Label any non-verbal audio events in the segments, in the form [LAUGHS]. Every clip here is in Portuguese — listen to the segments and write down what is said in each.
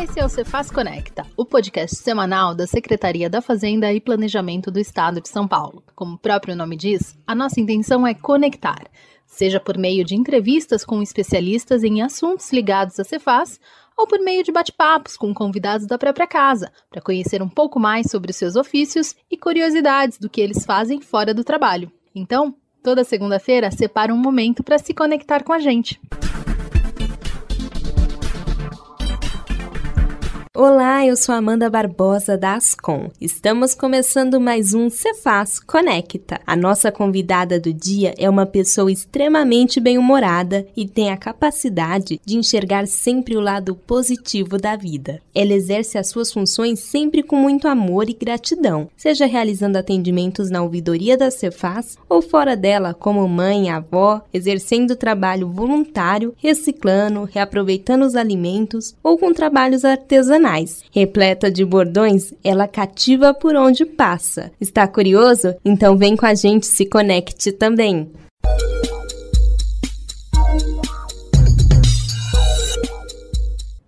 Esse é o Cefaz Conecta, o podcast semanal da Secretaria da Fazenda e Planejamento do Estado de São Paulo. Como o próprio nome diz, a nossa intenção é conectar, seja por meio de entrevistas com especialistas em assuntos ligados à Cefaz, ou por meio de bate-papos com convidados da própria casa, para conhecer um pouco mais sobre os seus ofícios e curiosidades do que eles fazem fora do trabalho. Então, toda segunda-feira, separa um momento para se conectar com a gente. Olá, eu sou Amanda Barbosa da Ascom. Estamos começando mais um Cefaz Conecta. A nossa convidada do dia é uma pessoa extremamente bem-humorada e tem a capacidade de enxergar sempre o lado positivo da vida. Ela exerce as suas funções sempre com muito amor e gratidão, seja realizando atendimentos na ouvidoria da Cefaz ou fora dela como mãe, avó, exercendo trabalho voluntário, reciclando, reaproveitando os alimentos ou com trabalhos artesanais Repleta de bordões, ela cativa por onde passa. Está curioso? Então vem com a gente, se conecte também.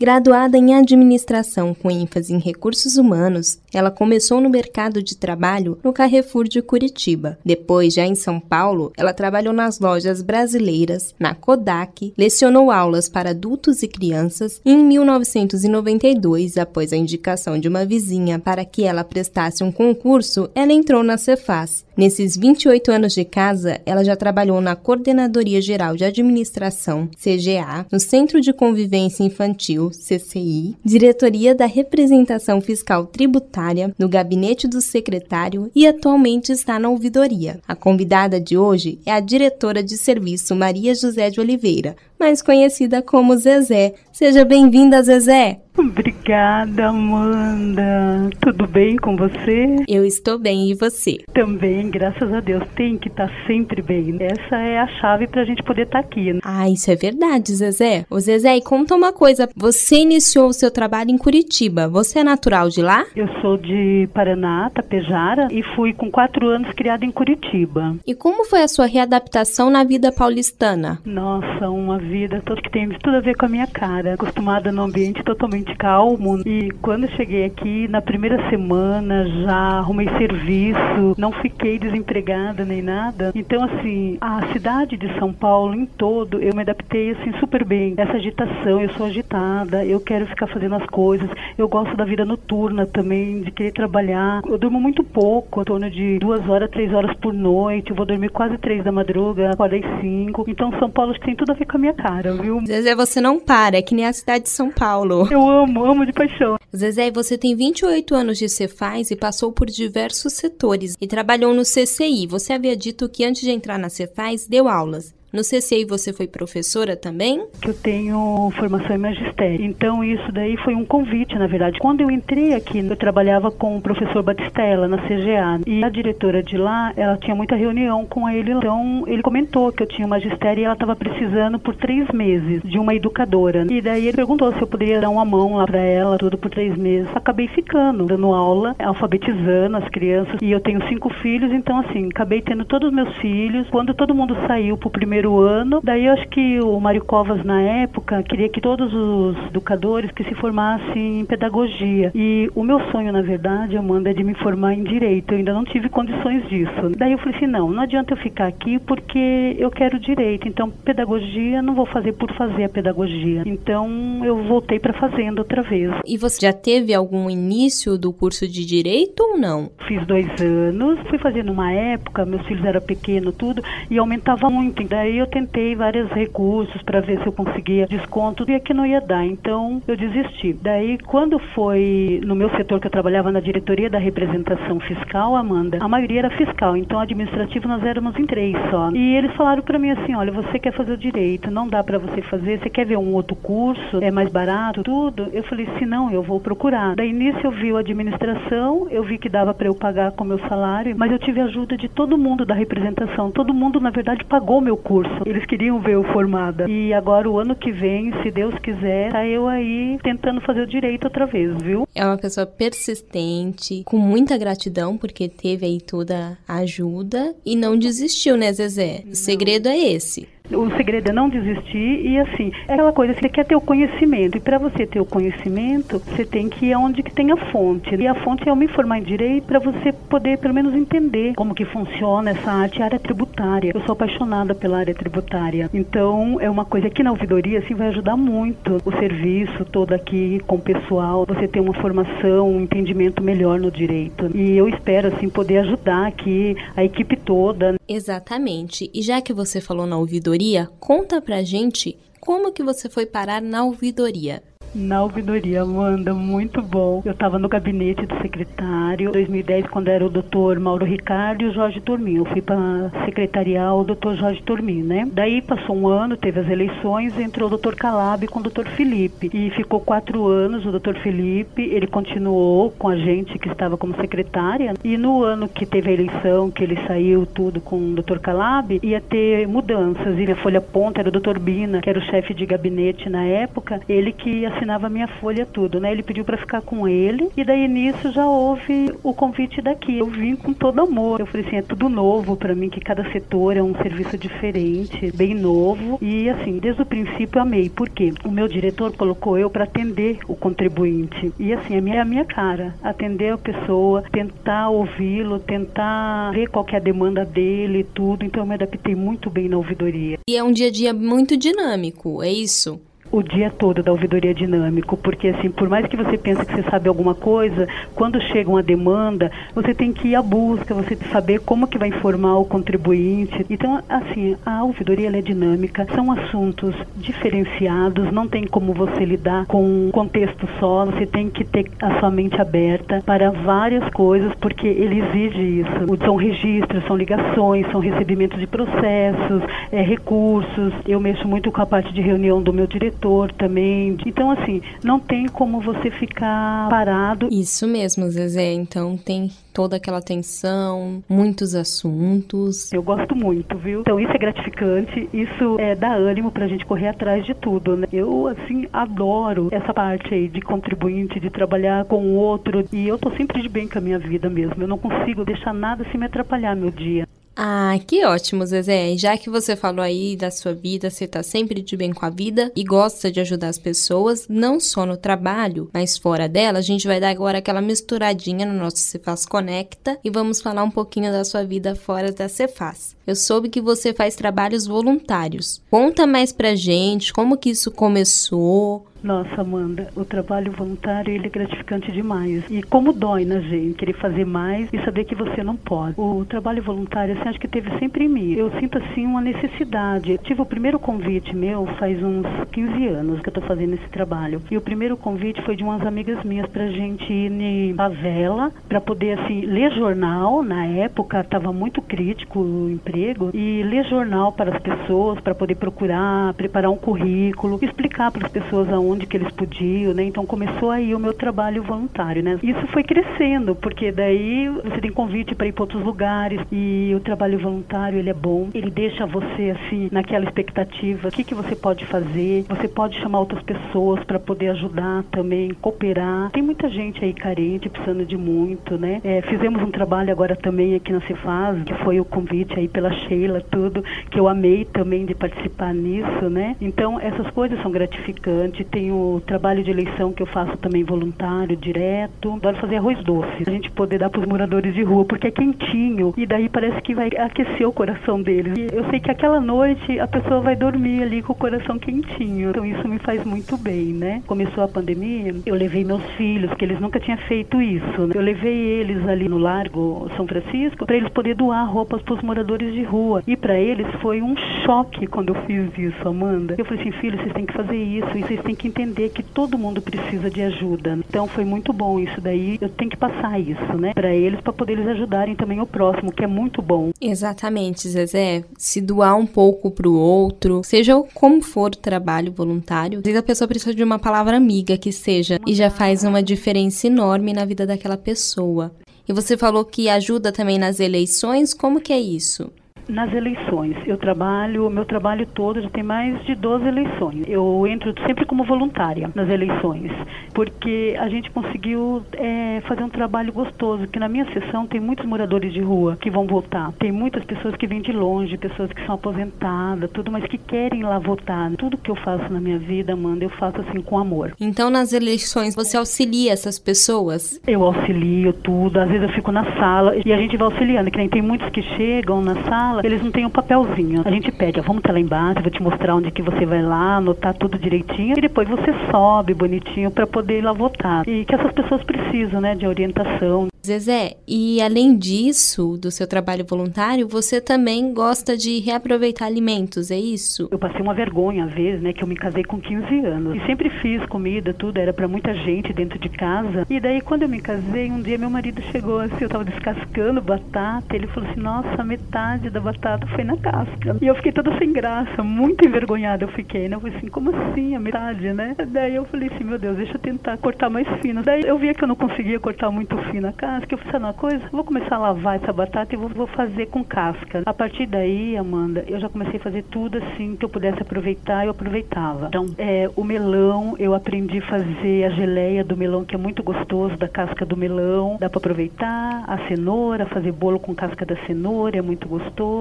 Graduada em administração com ênfase em recursos humanos, ela começou no mercado de trabalho no Carrefour de Curitiba. Depois, já em São Paulo, ela trabalhou nas lojas brasileiras, na Kodak, lecionou aulas para adultos e crianças e em 1992, após a indicação de uma vizinha para que ela prestasse um concurso, ela entrou na Cefaz. Nesses 28 anos de casa, ela já trabalhou na Coordenadoria Geral de Administração, CGA, no Centro de Convivência Infantil, CCI, Diretoria da Representação Fiscal Tributária, no Gabinete do Secretário e atualmente está na ouvidoria. A convidada de hoje é a diretora de serviço Maria José de Oliveira, mais conhecida como Zezé. Seja bem-vinda, Zezé! Obrigada, Amanda. Tudo bem com você? Eu estou bem e você? Também, graças a Deus. Tem que estar tá sempre bem. Essa é a chave para a gente poder estar tá aqui. Né? Ah, isso é verdade, Zezé. Ô, Zezé, e conta uma coisa. Você iniciou o seu trabalho em Curitiba. Você é natural de lá? Eu sou de Paraná, Tapejara, e fui com quatro anos criada em Curitiba. E como foi a sua readaptação na vida paulistana? Nossa, uma vida toda que tem tudo a ver com a minha cara. Acostumada num ambiente totalmente calmo. E quando eu cheguei aqui, na primeira semana, já arrumei serviço, não fiquei desempregada nem nada. Então, assim, a cidade de São Paulo em todo, eu me adaptei assim super bem. Essa agitação, eu sou agitada, eu quero ficar fazendo as coisas. Eu gosto da vida noturna também, de querer trabalhar. Eu durmo muito pouco, em torno de duas horas, três horas por noite. Eu vou dormir quase três da madruga, acordei cinco. Então, São Paulo tem tudo a ver com a minha cara, viu? Zezé, você não para, é que nem a cidade de São Paulo. Eu amo, amo de paixão. Zezé, você tem 28 anos de Cefaz e passou por diversos setores e trabalhou no CCI. Você havia dito que antes de entrar na Cefaz, deu aulas. No CCI você foi professora também? Eu tenho formação em magistério. Então isso daí foi um convite, na verdade. Quando eu entrei aqui, eu trabalhava com o professor Batistella na CGA. E a diretora de lá, ela tinha muita reunião com ele. Então ele comentou que eu tinha magistério e ela estava precisando por três meses de uma educadora. E daí ele perguntou se eu poderia dar uma mão lá para ela, tudo por três meses. Acabei ficando, dando aula, alfabetizando as crianças. E eu tenho cinco filhos, então assim, acabei tendo todos os meus filhos. Quando todo mundo saiu pro primeiro primeiro ano. Daí eu acho que o Mário Covas, na época, queria que todos os educadores que se formassem em pedagogia. E o meu sonho, na verdade, Amanda, é de me formar em direito. Eu ainda não tive condições disso. Daí eu falei assim: não, não adianta eu ficar aqui porque eu quero direito. Então, pedagogia, não vou fazer por fazer a pedagogia. Então, eu voltei para fazenda outra vez. E você já teve algum início do curso de direito ou não? Fiz dois anos, fui fazer numa época, meus filhos eram pequenos, tudo, e aumentava muito. Daí Aí eu tentei vários recursos para ver se eu conseguia desconto e aqui não ia dar, então eu desisti. Daí quando foi no meu setor que eu trabalhava na diretoria da representação fiscal, Amanda, a maioria era fiscal, então administrativo nós éramos em três só. E eles falaram para mim assim, olha, você quer fazer o direito, não dá para você fazer, você quer ver um outro curso, é mais barato, tudo? Eu falei, se não, eu vou procurar. Daí nisso eu vi a administração, eu vi que dava para eu pagar com meu salário, mas eu tive ajuda de todo mundo da representação, todo mundo na verdade pagou meu curso curso. Eles queriam ver eu formada. E agora, o ano que vem, se Deus quiser, tá eu aí tentando fazer o direito outra vez, viu? É uma pessoa persistente, com muita gratidão, porque teve aí toda a ajuda e não desistiu, né, Zezé? O segredo é esse. O segredo é não desistir e assim, é aquela coisa, você quer ter o conhecimento e para você ter o conhecimento, você tem que ir onde que tem a fonte. E a fonte é eu me formar em direito para você poder pelo menos entender como que funciona essa arte, área tributária. Eu sou apaixonada pela área tributária. Então, é uma coisa que na ouvidoria assim vai ajudar muito o serviço todo aqui com o pessoal, você ter uma formação, um entendimento melhor no direito. E eu espero assim poder ajudar aqui a equipe toda. Exatamente. E já que você falou na ouvidoria, conta pra gente como que você foi parar na ouvidoria. Na ouvidoria, Amanda, muito bom. Eu estava no gabinete do secretário, em 2010, quando era o doutor Mauro Ricardo e o Jorge Turmin. Eu fui para secretarial o doutor Jorge Turmin, né? Daí passou um ano, teve as eleições, entrou o doutor Calab com o doutor Felipe. E ficou quatro anos o doutor Felipe, ele continuou com a gente que estava como secretária. E no ano que teve a eleição, que ele saiu tudo com o doutor Calab, ia ter mudanças. E minha folha ponta era o doutor Bina, que era o chefe de gabinete na época, ele que ia assinava minha folha tudo, né? Ele pediu para ficar com ele e daí nisso já houve o convite daqui. Eu vim com todo amor. Eu falei assim, é tudo novo para mim, que cada setor é um serviço diferente, bem novo e assim, desde o princípio amei. Por quê? O meu diretor colocou eu para atender o contribuinte e assim, a minha é a minha cara, atender a pessoa, tentar ouvi-lo, tentar ver qual é a demanda dele e tudo. Então eu me adaptei muito bem na ouvidoria. E é um dia a dia muito dinâmico, é isso? O dia todo da ouvidoria dinâmico, porque assim, por mais que você pense que você sabe alguma coisa, quando chega uma demanda, você tem que ir à busca, você tem que saber como que vai informar o contribuinte. Então, assim, a ouvidoria é dinâmica, são assuntos diferenciados, não tem como você lidar com um contexto só, você tem que ter a sua mente aberta para várias coisas, porque ele exige isso. São registros, são ligações, são recebimentos de processos, é, recursos. Eu mexo muito com a parte de reunião do meu diretor também. Então, assim, não tem como você ficar parado. Isso mesmo, Zezé. Então, tem toda aquela atenção, muitos assuntos. Eu gosto muito, viu? Então, isso é gratificante, isso é dá ânimo pra gente correr atrás de tudo, né? Eu, assim, adoro essa parte aí de contribuinte, de trabalhar com o outro. E eu tô sempre de bem com a minha vida mesmo. Eu não consigo deixar nada assim me atrapalhar meu dia. Ah, que ótimo, Zezé. Já que você falou aí da sua vida, você tá sempre de bem com a vida e gosta de ajudar as pessoas, não só no trabalho, mas fora dela, a gente vai dar agora aquela misturadinha no nosso Cefaz Conecta e vamos falar um pouquinho da sua vida fora da Cefaz. Eu soube que você faz trabalhos voluntários. Conta mais pra gente como que isso começou, nossa, Amanda, o trabalho voluntário ele é gratificante demais. E como dói na gente querer fazer mais e saber que você não pode. O trabalho voluntário, assim, acho que teve sempre em mim. Eu sinto, assim, uma necessidade. Eu tive o primeiro convite meu faz uns 15 anos que eu tô fazendo esse trabalho. E o primeiro convite foi de umas amigas minhas pra gente ir em favela, pra poder, assim, ler jornal. Na época, tava muito crítico o emprego. E ler jornal para as pessoas, para poder procurar, preparar um currículo, explicar para as pessoas aonde onde que eles podiam, né? Então começou aí o meu trabalho voluntário, né? Isso foi crescendo, porque daí você tem convite para ir para outros lugares e o trabalho voluntário ele é bom, ele deixa você assim naquela expectativa, o que que você pode fazer? Você pode chamar outras pessoas para poder ajudar também, cooperar. Tem muita gente aí carente, precisando de muito, né? É, fizemos um trabalho agora também aqui na Cefaz, que foi o convite aí pela Sheila, tudo, que eu amei também de participar nisso, né? Então essas coisas são gratificantes tem o trabalho de eleição que eu faço também voluntário, direto. Adoro fazer arroz doce, a gente poder dar para os moradores de rua, porque é quentinho e daí parece que vai aquecer o coração deles. E eu sei que aquela noite a pessoa vai dormir ali com o coração quentinho. Então isso me faz muito bem, né? Começou a pandemia, eu levei meus filhos, que eles nunca tinham feito isso. Né? Eu levei eles ali no Largo São Francisco para eles poderem doar roupas para os moradores de rua. E para eles foi um choque quando eu fiz isso, Amanda. Eu falei assim, filhos, vocês têm que fazer isso e vocês têm que entender que todo mundo precisa de ajuda. Então foi muito bom isso daí. Eu tenho que passar isso, né, para eles, para poder eles ajudarem também o próximo, que é muito bom. Exatamente, Zezé. Se doar um pouco pro outro, seja como for o trabalho voluntário, às vezes a pessoa precisa de uma palavra amiga que seja e já faz uma diferença enorme na vida daquela pessoa. E você falou que ajuda também nas eleições, como que é isso? Nas eleições. Eu trabalho, meu trabalho todo já tem mais de 12 eleições. Eu entro sempre como voluntária nas eleições, porque a gente conseguiu é, fazer um trabalho gostoso, que na minha sessão tem muitos moradores de rua que vão votar. Tem muitas pessoas que vêm de longe, pessoas que são aposentadas, tudo, mas que querem lá votar. Tudo que eu faço na minha vida, Amanda, eu faço assim com amor. Então, nas eleições, você auxilia essas pessoas? Eu auxilio tudo. Às vezes eu fico na sala e a gente vai auxiliando, que nem tem muitos que chegam na sala, eles não têm um papelzinho. A gente pede, ó, vamos estar lá embaixo, vou te mostrar onde que você vai lá, anotar tudo direitinho e depois você sobe bonitinho para poder ir lá votar. E que essas pessoas precisam, né, de orientação. Zezé, e além disso, do seu trabalho voluntário, você também gosta de reaproveitar alimentos, é isso? Eu passei uma vergonha, às vezes, né, que eu me casei com 15 anos. E sempre fiz comida, tudo, era para muita gente dentro de casa. E daí, quando eu me casei, um dia meu marido chegou assim, eu tava descascando batata, ele falou assim, nossa, metade da batata foi na casca. E eu fiquei toda sem graça, muito envergonhada eu fiquei, né? Eu falei assim, como assim, a metade, né? Daí eu falei assim, meu Deus, deixa eu tentar cortar mais fino. Daí eu via que eu não conseguia cortar muito fino a casca, eu fiz uma coisa, vou começar a lavar essa batata e vou, vou, fazer com casca. A partir daí, Amanda, eu já comecei a fazer tudo assim que eu pudesse aproveitar, eu aproveitava. Então, é, o melão, eu aprendi a fazer a geleia do melão, que é muito gostoso, da casca do melão, dá para aproveitar. A cenoura, fazer bolo com casca da cenoura, é muito gostoso.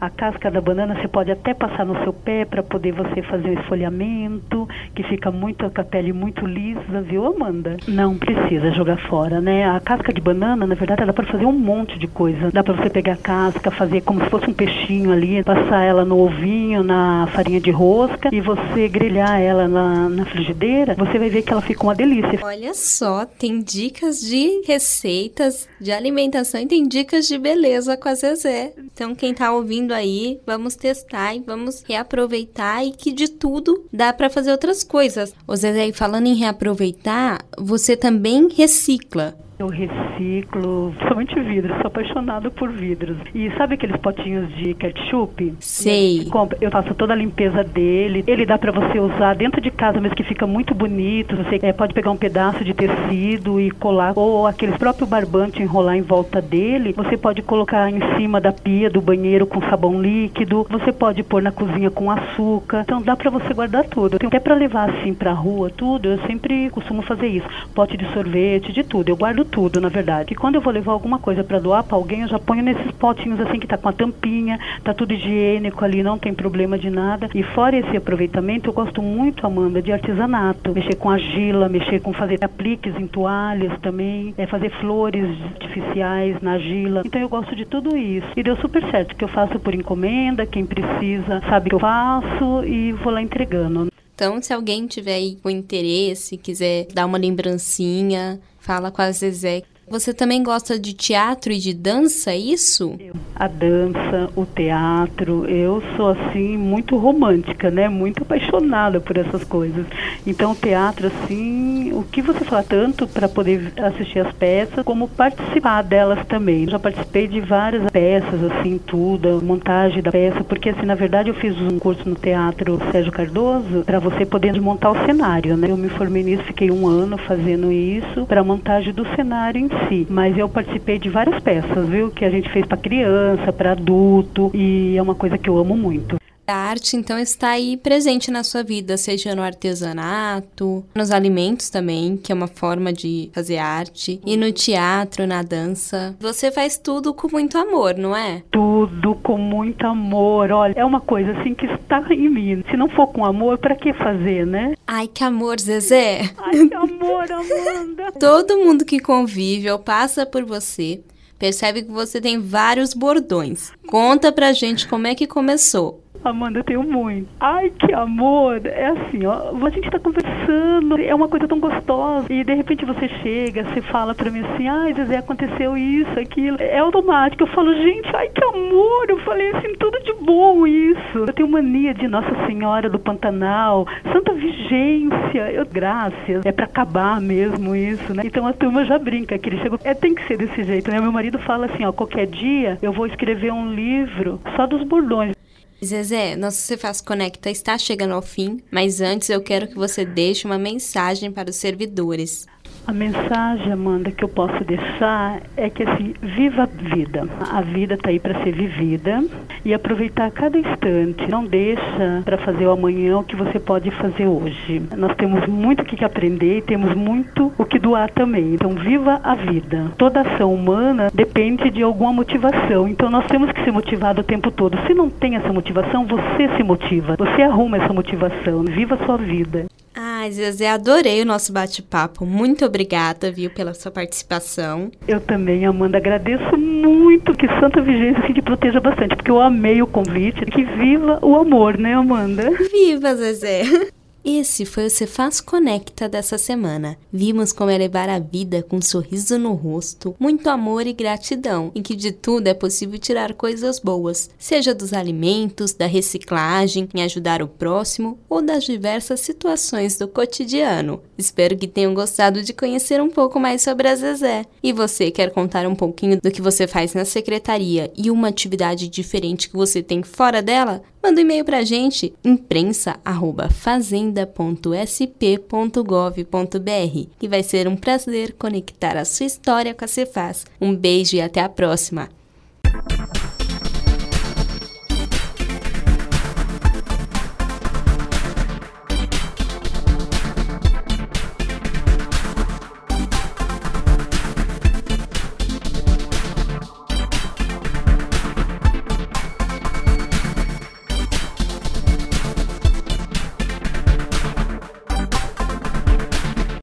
A casca da banana você pode até passar no seu pé para poder você fazer o esfolhamento, que fica muito com a pele muito lisa, viu, Amanda? Não precisa jogar fora, né? A casca de banana, na verdade, ela para fazer um monte de coisa. Dá para você pegar a casca, fazer como se fosse um peixinho ali, passar ela no ovinho, na farinha de rosca e você grelhar ela na, na frigideira, você vai ver que ela fica uma delícia. Olha só, tem dicas de receitas, de alimentação e tem dicas de beleza com a Zezé. Então, quem tá ouvindo aí, vamos testar e vamos reaproveitar e que de tudo dá para fazer outras coisas. Ô Zezé, falando em reaproveitar, você também recicla. Eu reciclo somente vidros, sou apaixonada por vidros. E sabe aqueles potinhos de ketchup? Sei. Eu faço toda a limpeza dele. Ele dá para você usar dentro de casa, mas que fica muito bonito. Você é, pode pegar um pedaço de tecido e colar, ou aqueles próprio barbante enrolar em volta dele. Você pode colocar em cima da pia do banheiro com sabão líquido. Você pode pôr na cozinha com açúcar. Então dá para você guardar tudo. Tenho até para levar assim para rua tudo. Eu sempre costumo fazer isso. Pote de sorvete, de tudo. Eu guardo tudo, na verdade. E quando eu vou levar alguma coisa para doar para alguém, eu já ponho nesses potinhos assim que tá com a tampinha, tá tudo higiênico ali, não tem problema de nada. E fora esse aproveitamento, eu gosto muito, Amanda, de artesanato. Mexer com argila, mexer com fazer apliques em toalhas também, é fazer flores artificiais na argila. Então eu gosto de tudo isso. E deu super certo, que eu faço por encomenda, quem precisa sabe que eu faço e vou lá entregando. Então, se alguém tiver aí com interesse, quiser dar uma lembrancinha, fala com a Zezé. Você também gosta de teatro e de dança, é isso? A dança, o teatro, eu sou assim muito romântica, né? Muito apaixonada por essas coisas. Então, o teatro assim, o que você fala tanto para poder assistir as peças, como participar delas também. Já participei de várias peças assim, tudo, montagem da peça, porque assim, na verdade, eu fiz um curso no teatro Sérgio Cardoso para você poder montar o cenário, né? Eu me formei nisso, fiquei um ano fazendo isso para montagem do cenário em si, mas eu participei de várias peças, viu? Que a gente fez para criança, para adulto, e é uma coisa que eu amo muito. A arte, então, está aí presente na sua vida, seja no artesanato, nos alimentos também, que é uma forma de fazer arte, e no teatro, na dança. Você faz tudo com muito amor, não é? Tudo com muito amor. Olha, é uma coisa assim que está em mim. Se não for com amor, para que fazer, né? Ai, que amor, Zezé. Ai, que amor, Amanda. [LAUGHS] Todo mundo que convive ou passa por você percebe que você tem vários bordões. Conta pra gente como é que começou. Amanda, eu tenho muito. Ai, que amor! É assim, ó, a gente tá conversando, é uma coisa tão gostosa. E de repente você chega, você fala pra mim assim, ai, Zezé, aconteceu isso, aquilo. É automático. Eu falo, gente, ai, que amor! Eu falei assim, tudo de bom isso. Eu tenho mania de Nossa Senhora do Pantanal, Santa Vigência. Eu, graças, é pra acabar mesmo isso, né? Então a turma já brinca que ele chegou. É, tem que ser desse jeito, né? Meu marido fala assim, ó, qualquer dia eu vou escrever um livro só dos bordões. Zezé, nosso Você Faz Conecta está chegando ao fim, mas antes eu quero que você deixe uma mensagem para os servidores. A mensagem, Amanda, que eu posso deixar é que assim, viva a vida. A vida está aí para ser vivida e aproveitar cada instante. Não deixa para fazer o amanhã o que você pode fazer hoje. Nós temos muito o que aprender e temos muito o que doar também. Então, viva a vida. Toda ação humana depende de alguma motivação. Então, nós temos que ser motivados o tempo todo. Se não tem essa motivação, você se motiva. Você arruma essa motivação. Viva a sua vida. Ai, Zezé, adorei o nosso bate-papo. Muito obrigada, viu, pela sua participação. Eu também, Amanda, agradeço muito que Santa Vigência se te proteja bastante, porque eu amei o convite. Que viva o amor, né, Amanda? Viva, Zezé! Esse foi o Cefaz Conecta dessa semana. Vimos como é levar a vida com um sorriso no rosto, muito amor e gratidão, em que de tudo é possível tirar coisas boas, seja dos alimentos, da reciclagem, em ajudar o próximo ou das diversas situações do cotidiano. Espero que tenham gostado de conhecer um pouco mais sobre a Zezé. E você quer contar um pouquinho do que você faz na secretaria e uma atividade diferente que você tem fora dela? Manda um e-mail pra gente, imprensa@fazenda.sp.gov.br, e vai ser um prazer conectar a sua história com a Cefaz. Um beijo e até a próxima.